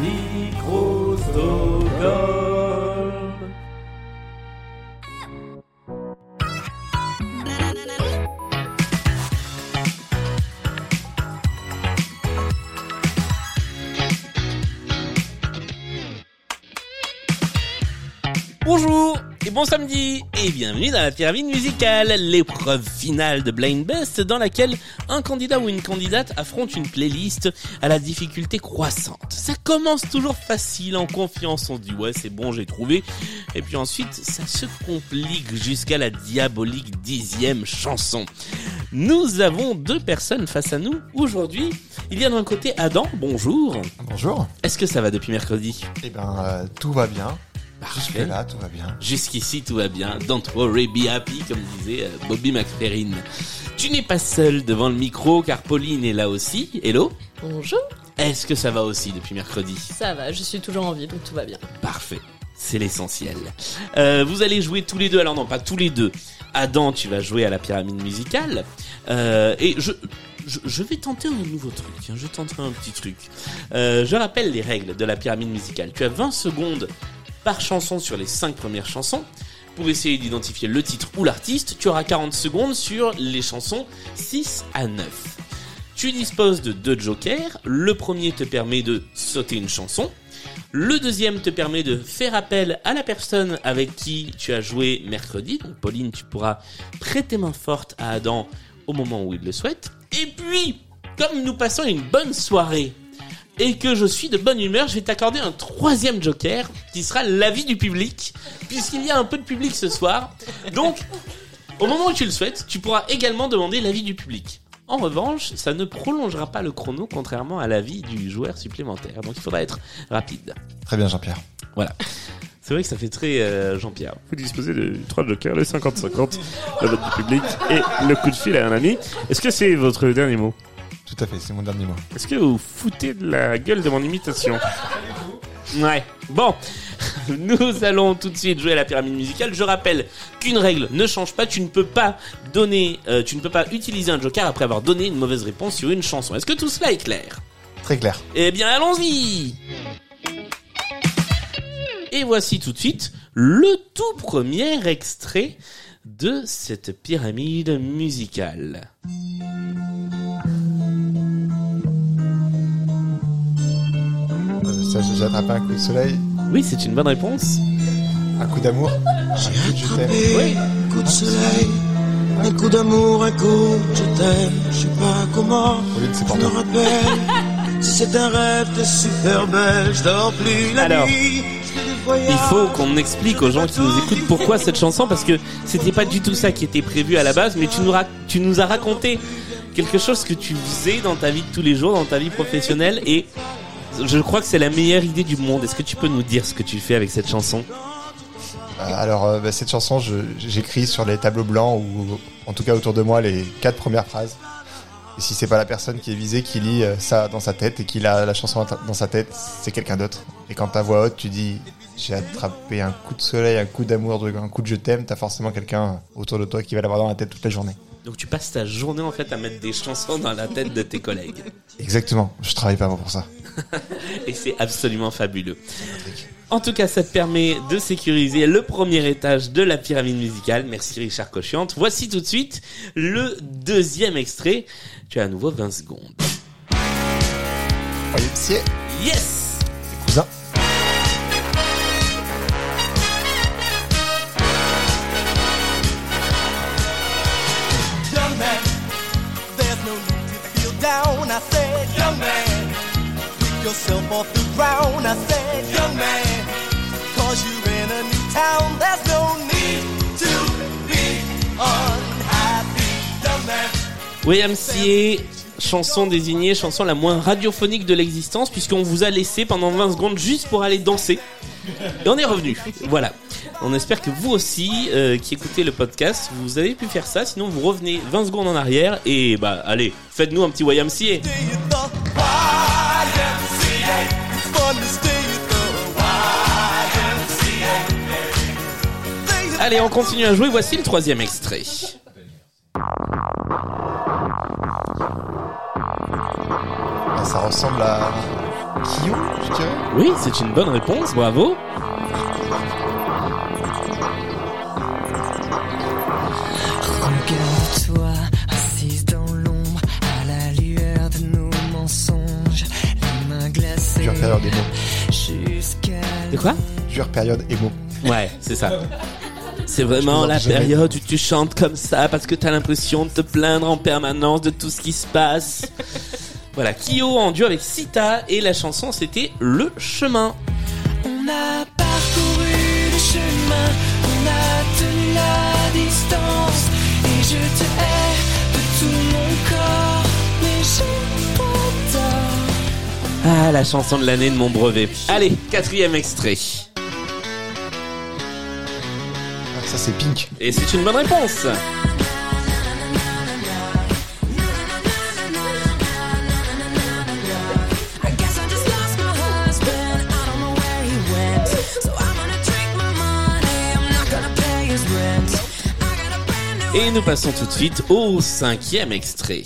Microsoft. Bon samedi et bienvenue dans la pyramide musicale, l'épreuve finale de Blind Best dans laquelle un candidat ou une candidate affronte une playlist à la difficulté croissante. Ça commence toujours facile, en confiance, on se dit ouais c'est bon j'ai trouvé et puis ensuite ça se complique jusqu'à la diabolique dixième chanson. Nous avons deux personnes face à nous aujourd'hui. Il y a d'un côté Adam, bonjour. Bonjour. Est-ce que ça va depuis mercredi? Eh ben, euh, tout va bien. Parfait. Jusque là, tout va bien. Jusqu'ici, tout va bien. Don't worry, be happy, comme disait euh, Bobby McFerrin. Tu n'es pas seul devant le micro, car Pauline est là aussi. Hello Bonjour, Est-ce que ça va aussi depuis mercredi? Ça va, je suis toujours en vie, donc tout va bien. Parfait. C'est l'essentiel. Euh, vous allez jouer tous les deux. Alors non, pas tous les deux. Adam, tu vas jouer à la pyramide musicale. Euh, et je, je, je vais tenter un nouveau truc. hein. Je tenterai un petit truc. Euh, je rappelle les règles de la pyramide musicale. Tu as 20 secondes par chanson sur les 5 premières chansons. Pour essayer d'identifier le titre ou l'artiste, tu auras 40 secondes sur les chansons 6 à 9. Tu disposes de deux jokers. Le premier te permet de sauter une chanson. Le deuxième te permet de faire appel à la personne avec qui tu as joué mercredi. Donc Pauline, tu pourras prêter main forte à Adam au moment où il le souhaite. Et puis, comme nous passons une bonne soirée et que je suis de bonne humeur, je vais t'accorder un troisième joker qui sera l'avis du public, puisqu'il y a un peu de public ce soir. Donc, au moment où tu le souhaites, tu pourras également demander l'avis du public. En revanche, ça ne prolongera pas le chrono, contrairement à l'avis du joueur supplémentaire. Donc il faudra être rapide. Très bien, Jean-Pierre. Voilà. C'est vrai que ça fait très euh, Jean-Pierre. Vous disposez de trois jokers, les 50-50, le vote du public et le coup de fil à un ami. Est-ce que c'est votre dernier mot? Tout à fait, c'est mon dernier mot. Est-ce que vous foutez de la gueule de mon imitation Ouais. Bon, nous allons tout de suite jouer à la pyramide musicale. Je rappelle qu'une règle ne change pas. Tu ne peux pas donner, euh, tu ne peux pas utiliser un joker après avoir donné une mauvaise réponse sur une chanson. Est-ce que tout cela est clair? Très clair. Eh bien, allons-y Et voici tout de suite le tout premier extrait de cette pyramide musicale. Ça, j'ai attrapé un coup de soleil, Oui, c'est une bonne réponse. un coup d'amour, un coup de je t'aime. Oui. Un coup de soleil, un coup d'amour, un coup de je t'aime, je sais pas comment. C'est Je me rappelle, si c'est un rêve, t'es super belle, je dors plus la Alors, nuit. Il faut qu'on explique aux gens qui nous écoutent pourquoi cette chanson, parce que c'était pas du tout ça qui était prévu à la base, mais tu nous, ra- tu nous as raconté quelque chose que tu faisais dans ta vie de tous les jours, dans ta vie professionnelle, et je crois que c'est la meilleure idée du monde. Est-ce que tu peux nous dire ce que tu fais avec cette chanson? Euh, alors, euh, bah, cette chanson, j'écris sur les tableaux blancs ou en tout cas autour de moi les quatre premières phrases. Et si c'est pas la personne qui est visée qui lit euh, ça dans sa tête et qui a la chanson dans sa tête, c'est quelqu'un d'autre. Et quand ta voix haute, tu dis j'ai attrapé un coup de soleil, un coup d'amour, un coup de je t'aime, t'as forcément quelqu'un autour de toi qui va l'avoir dans la tête toute la journée. Donc tu passes ta journée en fait à mettre des chansons dans la tête de tes collègues. Exactement, je travaille pas pour ça. Et c'est absolument fabuleux. En tout cas, ça te permet de sécuriser le premier étage de la pyramide musicale. Merci Richard Cochiante. Voici tout de suite le deuxième extrait. Tu as à nouveau 20 secondes. Yes yourself off the ground. I said, young man, cause you're in a new town. There's no need to be unhappy. Young man, YMCA, chanson désignée, chanson la moins radiophonique de l'existence, puisqu'on vous a laissé pendant 20 secondes juste pour aller danser. Et on est revenu. Voilà. On espère que vous aussi, euh, qui écoutez le podcast, vous avez pu faire ça. Sinon, vous revenez 20 secondes en arrière et bah allez, faites-nous un petit YMCA. Allez, on continue à jouer. Voici le troisième extrait. Ah, ça ressemble à Kyo, je dirais. Oui, c'est une bonne réponse, bravo. Regarde-toi, assise dans l'ombre, à la lueur de nos mensonges, les mains glacées Dure période émo. jusqu'à De quoi? Dure période émo. Ouais, c'est ça. C'est vraiment la période où tu chantes comme ça parce que t'as l'impression de te plaindre en permanence de tout ce qui se passe. voilà, Kyo en duo avec Sita et la chanson c'était Le Chemin. On a parcouru le chemin, on a tenu la distance, et je te hais de tout mon corps, mais je t'adore. Ah, la chanson de l'année de mon brevet. Allez, quatrième extrait. C'est Pink. Et c'est une bonne réponse. Et nous passons tout de suite au cinquième extrait.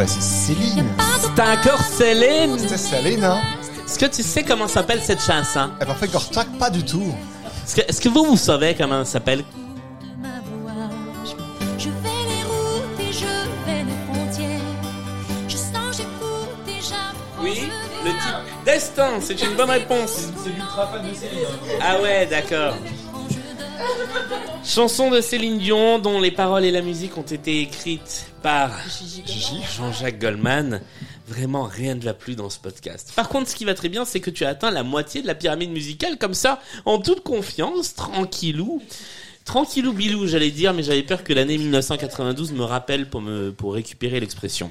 Bah c'est Céline. C'est encore Céline. C'est Céline, hein. Est-ce que tu sais comment s'appelle cette chanson? Eh ben, en fait, Gortak, pas du tout. Est-ce que, est-ce que vous, vous savez comment elle s'appelle? Ma. Oui, le titre. Destin, c'est une bonne réponse. Ah ouais, d'accord. Chanson de Céline Dion dont les paroles et la musique ont été écrites par Jean-Jacques Goldman. Vraiment, rien ne va plus dans ce podcast. Par contre, ce qui va très bien, c'est que tu as atteint la moitié de la pyramide musicale comme ça, en toute confiance, tranquillou. Tranquillou bilou, j'allais dire, mais j'avais peur que l'année 1992 me rappelle pour me, pour récupérer l'expression.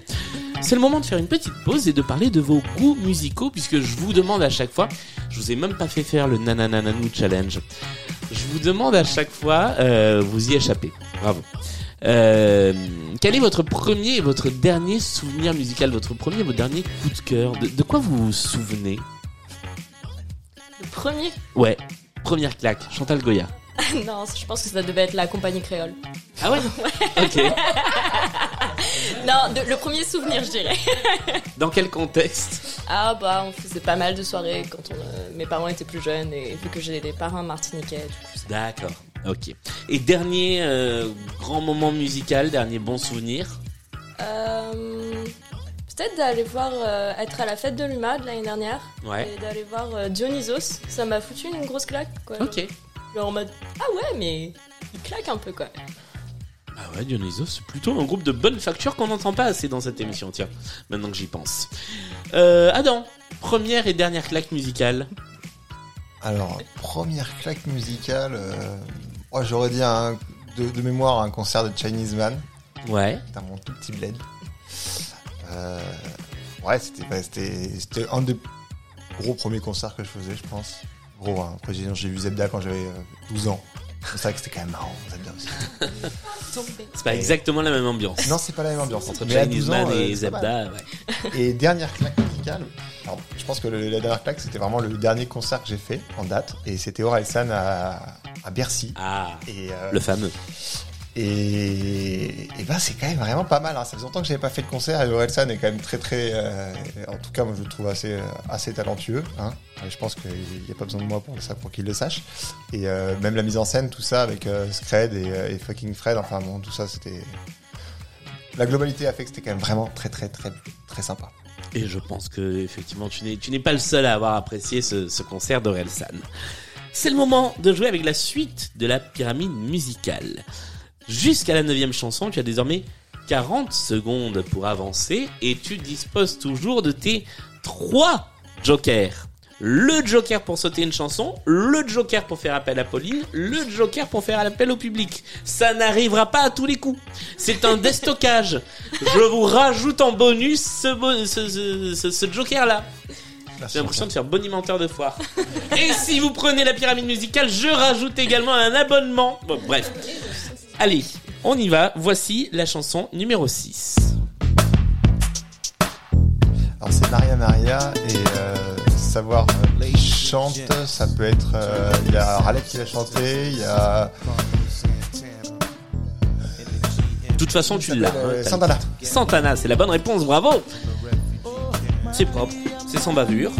C'est le moment de faire une petite pause et de parler de vos goûts musicaux, puisque je vous demande à chaque fois, je vous ai même pas fait faire le nananananou challenge. Je vous demande à chaque fois, euh, vous y échappez. Bravo. Euh, quel est votre premier et votre dernier souvenir musical, votre premier et votre dernier coup de cœur? De, de quoi vous vous souvenez? Le premier? Ouais, première claque, Chantal Goya. Non, je pense que ça devait être la compagnie créole. Ah ouais Ok. Non, de- le premier souvenir, je dirais. Dans quel contexte Ah bah, on faisait pas mal de soirées quand on, euh, mes parents étaient plus jeunes et vu que j'ai des parents martiniquais, D'accord, ok. Et dernier euh, grand moment musical, dernier bon souvenir Euh, Peut-être d'aller voir, être à la fête de l'UMA de l'année dernière. Ouais. Et d'aller voir Dionysos. Ça m'a foutu une grosse claque, quoi. Ok. Genre en mode, ah ouais, mais il claque un peu, quoi. Ah ouais, Dionysos, c'est plutôt un groupe de bonne facture qu'on n'entend pas assez dans cette émission, tiens, maintenant que j'y pense. Euh, Adam, première et dernière claque musicale. Alors, première claque musicale, euh, moi j'aurais dit un, de, de mémoire un concert de Chinese Man Ouais. dans mon tout petit bled. Euh, ouais, c'était un des gros premiers concerts que je faisais, je pense. Gros, hein. après j'ai vu Zebda quand j'avais euh, 12 ans. C'est vrai que c'était quand même marrant, Zebda aussi. C'est pas exactement la même ambiance. Non, c'est pas la même ambiance. Entre Chinese 12 ans, Man euh, et mal. Zebda, ouais. Et dernière claque musicale, alors, je pense que le- la dernière claque, c'était vraiment le dernier concert que j'ai fait en date. Et c'était Orelsan à, à Bercy. Ah, Et, euh, le fameux. Et, et ben c'est quand même vraiment pas mal. Hein. Ça faisait longtemps que j'avais pas fait de concert et Orelsan est quand même très très, euh, en tout cas moi je le trouve assez euh, assez talentueux. Hein. Je pense qu'il n'y a pas besoin de moi pour ça pour qu'il le sache. Et euh, même la mise en scène, tout ça avec Scred et, et fucking Fred, enfin bon tout ça c'était la globalité a fait que c'était quand même vraiment très très très très sympa. Et je pense que effectivement tu n'es tu n'es pas le seul à avoir apprécié ce, ce concert d'Orelsan. C'est le moment de jouer avec la suite de la pyramide musicale. Jusqu'à la neuvième chanson, tu as désormais 40 secondes pour avancer et tu disposes toujours de tes trois jokers. Le joker pour sauter une chanson, le joker pour faire appel à Pauline, le joker pour faire appel au public. Ça n'arrivera pas à tous les coups. C'est un déstockage. Je vous rajoute en bonus ce, bo- ce, ce- ce- ce joker-là. J'ai l'impression de faire bonimenteur de foire. Et si vous prenez la pyramide musicale, je rajoute également un abonnement. Bon, bref. Allez, on y va. Voici la chanson numéro 6. Alors c'est Maria Maria et euh, savoir euh, chante, ça peut être. euh, Il y a Raleigh qui l'a chanté, il y a. De toute façon, tu l'as. Euh, hein, Santana. Santana, c'est la bonne réponse, bravo C'est propre, c'est sans bavure.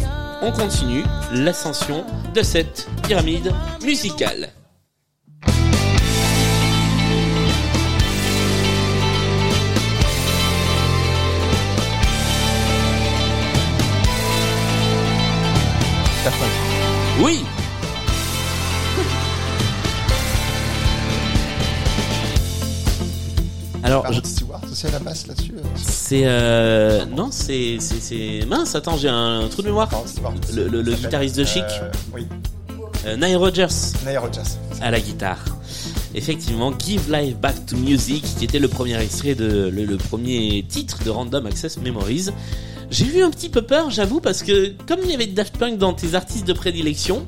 On continue l'ascension de cette pyramide musicale. Oui Alors, je- Martha Stewart aussi à la basse là-dessus. euh, c'est... Euh... Non, c'est... c'est- c'est... Mince, attends, j'ai un trou de mémoire. Le, guitariste de Chic, euh, Oui, euh, Nile Rodgers. Nile Rodgers. à la guitare. Effectivement, Give Life Back to Music, qui était le premier extrait de le, le premier titre de Random Access Memories. J'ai eu un petit peu peur, j'avoue, parce que comme il y avait Daft Punk dans tes artistes de prédilection,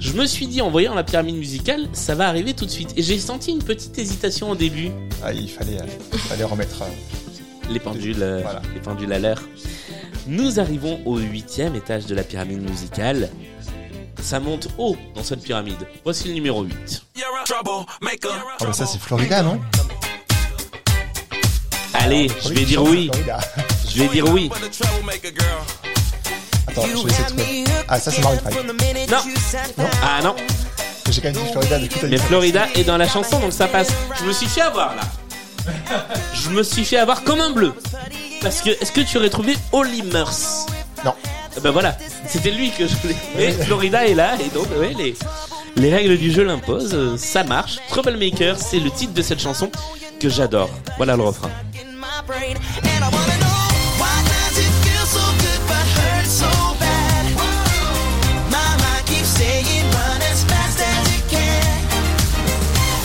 je me suis dit en voyant la pyramide musicale, ça va arriver tout de suite. Et j'ai senti une petite hésitation au début. Ah, il fallait, euh, il fallait remettre. euh, Les pendules, euh, Voilà. les pendules à l'heure. Nous arrivons au huitième étage de la pyramide musicale. Ça monte haut dans cette pyramide. Voici le numéro 8. Oh, mais ça, c'est Florida, non? Allez, je vais dire oui. Je vais dire oui. Attends, je vais essayer de trouver. Ah, ça, c'est Maroon 5. Non. Ah non. J'ai quand même dit Florida, Mais. Florida est dans la chanson, donc ça passe. Je me suis fait avoir là. Je me suis fait avoir comme un bleu. Parce que, est-ce que tu aurais trouvé Holly Murs Non. Eh Ben voilà, c'était lui que je voulais. Mais Florida est là, et donc, ouais, les, les règles du jeu l'imposent, ça marche. Troublemaker, c'est le titre de cette chanson que j'adore. Voilà le refrain. Brain. And I wanna know why does it feel so good but hurt so bad? My mind keeps saying run as fast as you can.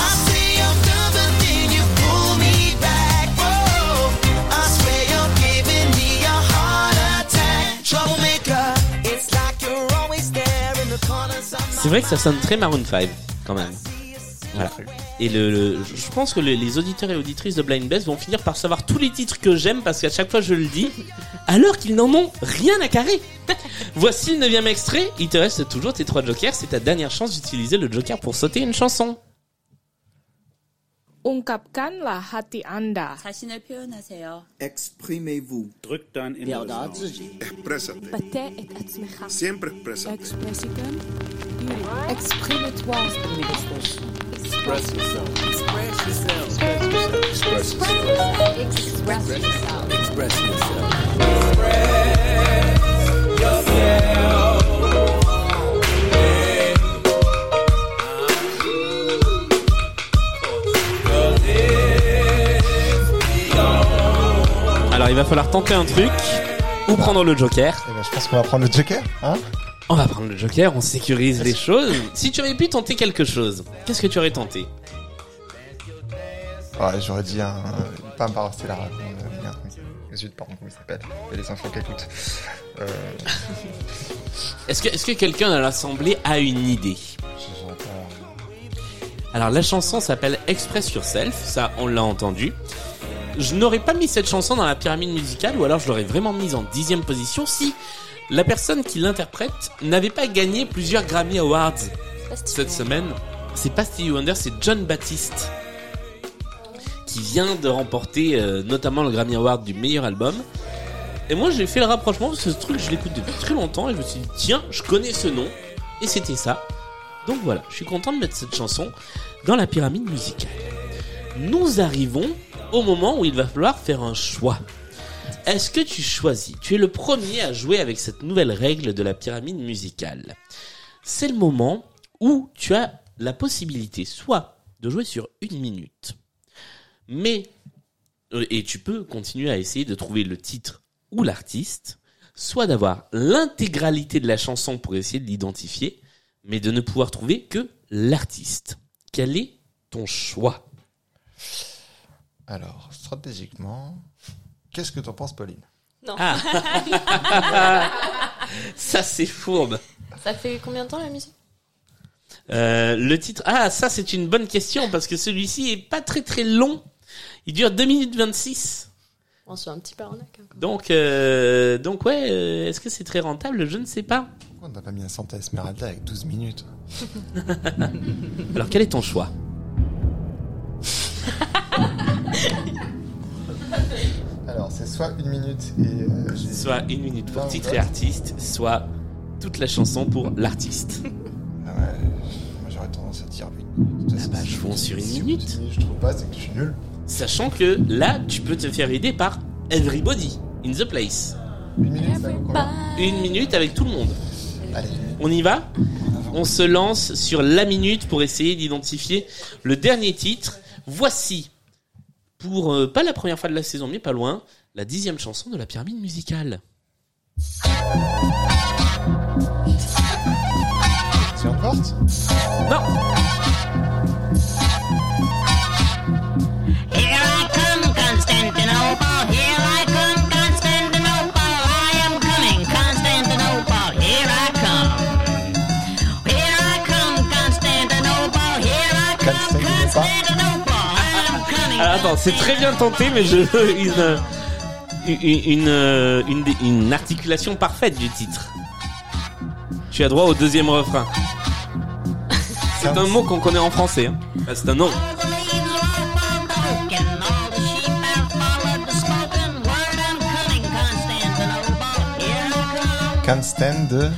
I say I'm done, but then you pull me back? Whoa, I swear you're giving me a heart attack. Troublemaker, it's like you're always there in the corners of my C'est vrai que ça sonne très Maroon 5, quand même. Voilà. Et le, le- je pense que le- les auditeurs et auditrices de Blind Best vont finir par savoir tous les titres que j'aime parce qu'à chaque fois je le dis, alors qu'ils n'en ont rien à carrer. Voici le neuvième extrait. Il te reste toujours tes trois jokers. C'est ta dernière chance d'utiliser le joker pour sauter une chanson. ungkapkanlah hati Anda. 자신을 표현하세요. Exprimez-vous. Drück dein Inneres aus. Expressate. Bate et atzmecha. Siempre expressate. Expressiken. Exprime-toi. Express yourself. Express yourself. Express yourself. Alors il va falloir tenter un truc ou prendre le joker. Eh ben, je pense qu'on va prendre le Joker, hein On va prendre le joker, on sécurise les choses. Si tu avais pu tenter quelque chose, qu'est-ce que tu aurais tenté? Ouais, j'aurais dit un. Pas un Parastellar. euh, merde, Zut, pardon, comment il s'appelle? Il y a des enfants qui écoutent. Euh, Est-ce que, quelqu'un à l'assemblée a une idée? Alors la chanson s'appelle Express Yourself, ça on l'a entendu. Je n'aurais pas mis cette chanson dans la pyramide musicale ou alors je l'aurais vraiment mise en dixième position si la personne qui l'interprète n'avait pas gagné plusieurs Grammy Awards cette semaine. C'est pas Stevie Wonder, c'est John Baptiste qui vient de remporter euh, notamment le Grammy Award du meilleur album. Et moi j'ai fait le rapprochement parce que ce truc je l'écoute depuis très longtemps et je me suis dit tiens je connais ce nom et c'était ça. Donc voilà, je suis content de mettre cette chanson dans la pyramide musicale. Nous arrivons au moment où il va falloir faire un choix. Est-ce que tu choisis? Tu es le premier à jouer avec cette nouvelle règle de la pyramide musicale. C'est le moment où tu as la possibilité soit de jouer sur une minute, mais euh, et tu peux continuer à essayer de trouver le titre ou l'artiste, soit d'avoir l'intégralité de la chanson pour essayer de l'identifier, mais de ne pouvoir trouver que l'artiste. Quel est ton choix? Alors, stratégiquement, qu'est-ce que t'en penses, Pauline? Non. Ah. Ça c'est fourbe. Ça fait combien de temps la musique? Euh, le titre. Ah, ça c'est une bonne question parce que celui-ci est pas très très long. Il dure 2 minutes 26. On se fait un petit peu arnaque. hein. Donc, euh, donc ouais, euh, est-ce que c'est très rentable? Je ne sais pas. Pourquoi on n'a pas mis un Santa Esmeralda avec 12 minutes? Alors quel est ton choix? Alors, c'est soit une minute et. euh, Soit une minute pour titre et artiste, soit toute la chanson pour l'artiste. Ah ouais, moi j'aurais tendance à dire 8 minutes. Ah bah, jouons sur une Si minute. de Je trouve pas, c'est que je suis nul. Sachant que là, tu peux te faire aider par Everybody in the place. Une minute, ça Une minute avec tout le monde. Allez, On y va On se lance sur la minute pour essayer d'identifier le dernier titre. Voici, pour euh, pas la première fois de la saison, mais pas loin, la dixième chanson de la pyramide musicale. c'est porte Non c'est très bien tenté, mais je veux une, une, une, une, dé- une articulation parfaite du titre. Tu as droit au deuxième refrain. C'est un mot qu'on connaît en français. hein. Ah, C'est un nom. Can't stand the.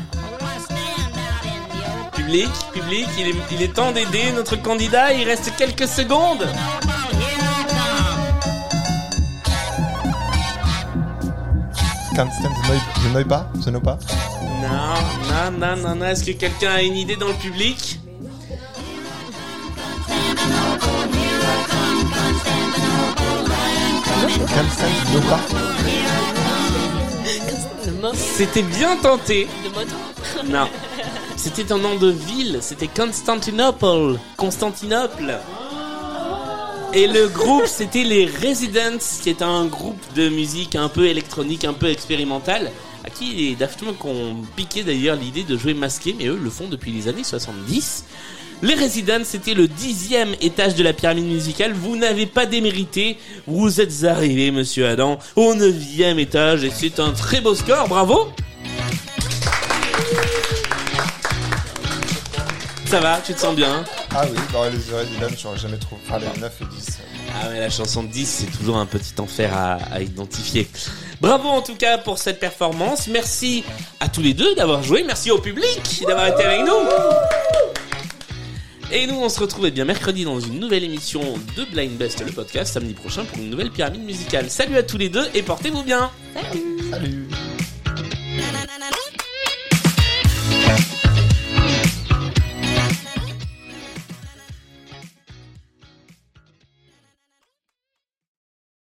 Public, public, il est, il est temps d'aider notre candidat. Il reste quelques secondes. Noise pas The no pas Non, non, non, non, non. Est-ce que quelqu'un a une idée dans le public? C'était bien tenté. de. Non. C'était un nom de ville. C'était Constantinople. Constantinople. Et le groupe, c'était les Residents, qui est un groupe de musique un peu électronique, un peu expérimental, à qui les Daft ont piqué d'ailleurs l'idée de jouer masqué, mais eux le font depuis les années 70. Les Residents, c'était le dixième étage de la pyramide musicale. Vous n'avez pas démérité. Vous êtes arrivé, monsieur Adam, au neuvième étage, et c'est un très beau score. Bravo! Ça va, tu te sens bien Ah oui, dans les Resident, j'aurais jamais trouvé. Enfin, les 9 et 10. Ah mais la chanson de 10, c'est toujours un petit enfer à, à identifier. Bravo en tout cas pour cette performance. Merci à tous les deux d'avoir joué. Merci au public d'avoir été avec nous. Et nous, on se retrouve eh bien mercredi dans une nouvelle émission de Blind Best, le podcast, samedi prochain pour une nouvelle pyramide musicale. Salut à tous les deux et portez-vous bien Salut